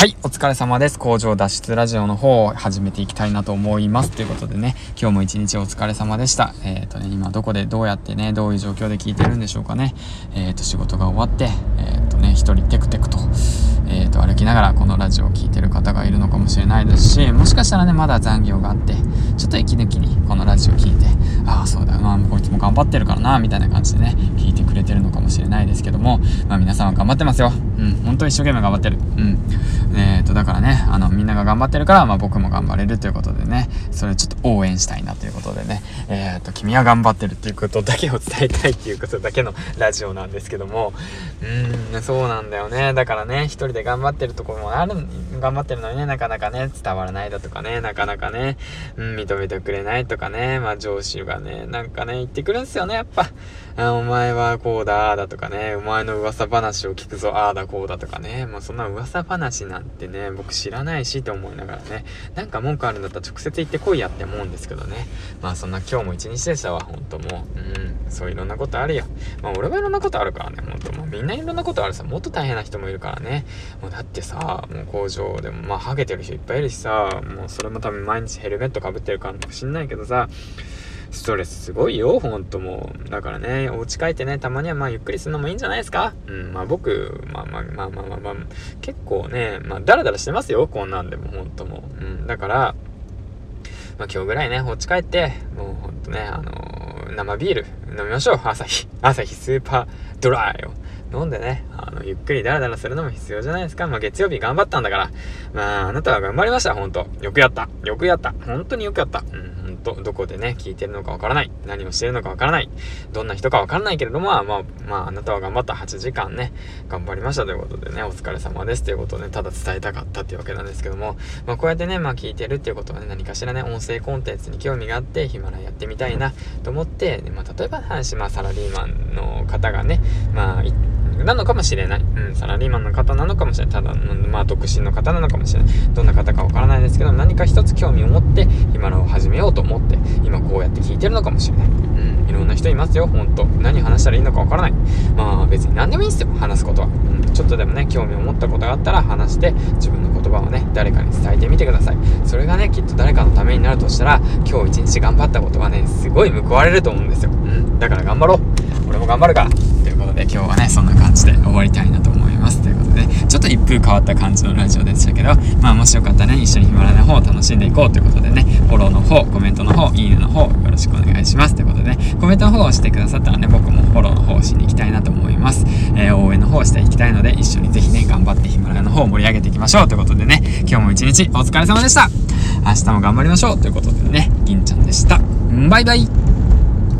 はい、お疲れ様です。工場脱出ラジオの方を始めていきたいなと思います。ということでね、今日も一日お疲れ様でした。えっ、ー、とね、今どこでどうやってね、どういう状況で聞いてるんでしょうかね。えっ、ー、と、仕事が終わって、えっ、ー、とね、一人テクテクと、えっ、と、歩きながらこのラジオを聴いてる方がいるのかもしれないですし、もしかしたらね、まだ残業があって、ちょっと息抜きにこのラジオ聴いて、ああ、そうだよな、こいつも頑張ってるからな、みたいな感じでね、聞いてくれてるのかもしれないですけども、まあ皆さんは頑張ってますよ。うん、本当に一生懸命頑張ってる。うん。えっ、と、だからね、あの、みんなが頑張ってるから、まあ僕も頑張れるということでね、それをちょっと応援したいなということでね、えっ、と、君は頑張ってるっていうことだけを伝えたいっていうことだけのラジオなんですけども、うん、そうなんだよね。だからね、一人で頑張ってるところもある、頑張ってるのにね、なかなかね、伝わらないだとかね、なかなかね、うん、認めてくれないとかね、まあ上司がね、なんかね、言ってくるんすよね、やっぱ。あお前はこうだ、ああだとかね、お前の噂話を聞くぞ、ああだこうだとかね、まあそんな噂話なんてね、ね僕知らないしって思いながらね、なんか文句あるんだったら直接言ってこいやって思うんですけどね。まあそんな今日も一日でしたわ、ほんともう。うん、そういろんなことあるよ。まあ俺はいろんなことあるからね、ほんともうみんないろんなことあるさ、もっと大変な人もいるからね。もうだってさ、もう工場でもまあハゲてる人いっぱいいるしさ、もうそれも多分毎日ヘルメットかぶってるからかもしんないけどさ、ストレスすごいよ、ほんともう。だからね、お家帰ってね、たまにはまあゆっくりするのもいいんじゃないですかうん、まあ僕、まあまあまあまあまあまあ、結構ね、まあダラダラしてますよ、こんなんでも、ほんともう。うん、だから、まあ今日ぐらいね、お家帰って、もうほんとね、あのー、生ビール飲みましょう、朝日。朝日スーパードライを。飲んでね、あの、ゆっくりダラダラするのも必要じゃないですか。まあ、月曜日頑張ったんだから。まあ、あなたは頑張りました、ほんと。よくやった。よくやった。本当によくやった。うん、ほんと、どこでね、聞いてるのかわからない。何をしてるのかわからない。どんな人かわからないけれども、まあ、まあ、あなたは頑張った8時間ね、頑張りましたということでね、お疲れ様ですということをね、ただ伝えたかったっていうわけなんですけども、まあ、こうやってね、まあ、聞いてるっていうことはね、何かしらね、音声コンテンツに興味があって、ヒマラヤやってみたいなと思って、ね、まあ、例えば話、まあ、サラリーマンの方がね、まあ、なのかもしれない。うん、サラリーマンの方なのかもしれない。ただ、まあ、独身の方なのかもしれない。どんな方かわからないですけど、何か一つ興味を持って、ヒマラを始めようと思って、今こうやって聞いてるのかもしれない。うん、いろんな人いますよ、ほんと。何話したらいいのかわからない。まあ、別に何でもいいんですよ、話すことは。うん、ちょっとでもね、興味を持ったことがあったら話して、自分の言葉をね、誰かに伝えてみてください。それがね、きっと誰かのためになるとしたら、今日一日頑張ったことはね、すごい報われると思うんですよ。うん、だから頑張ろう。俺も頑張るから。ということで、今日はね、そんな感じで終わりたいなと思います。ということで、ちょっと一風変わった感じのラジオでしたけど、まあもしよかったらね、一緒にヒマラヤの方を楽しんでいこうということでね、フォローの方、コメントの方、いいねの方、よろしくお願いします。ということでね、コメントの方をしてくださったらね、僕もフォローの方をしに行きたいなと思います。えー、応援の方をしていきたいので、一緒にぜひね、頑張ってヒマラヤの方を盛り上げていきましょうということでね、今日も一日お疲れ様でした。明日も頑張りましょうということでね、銀ちゃんでした。バイバイ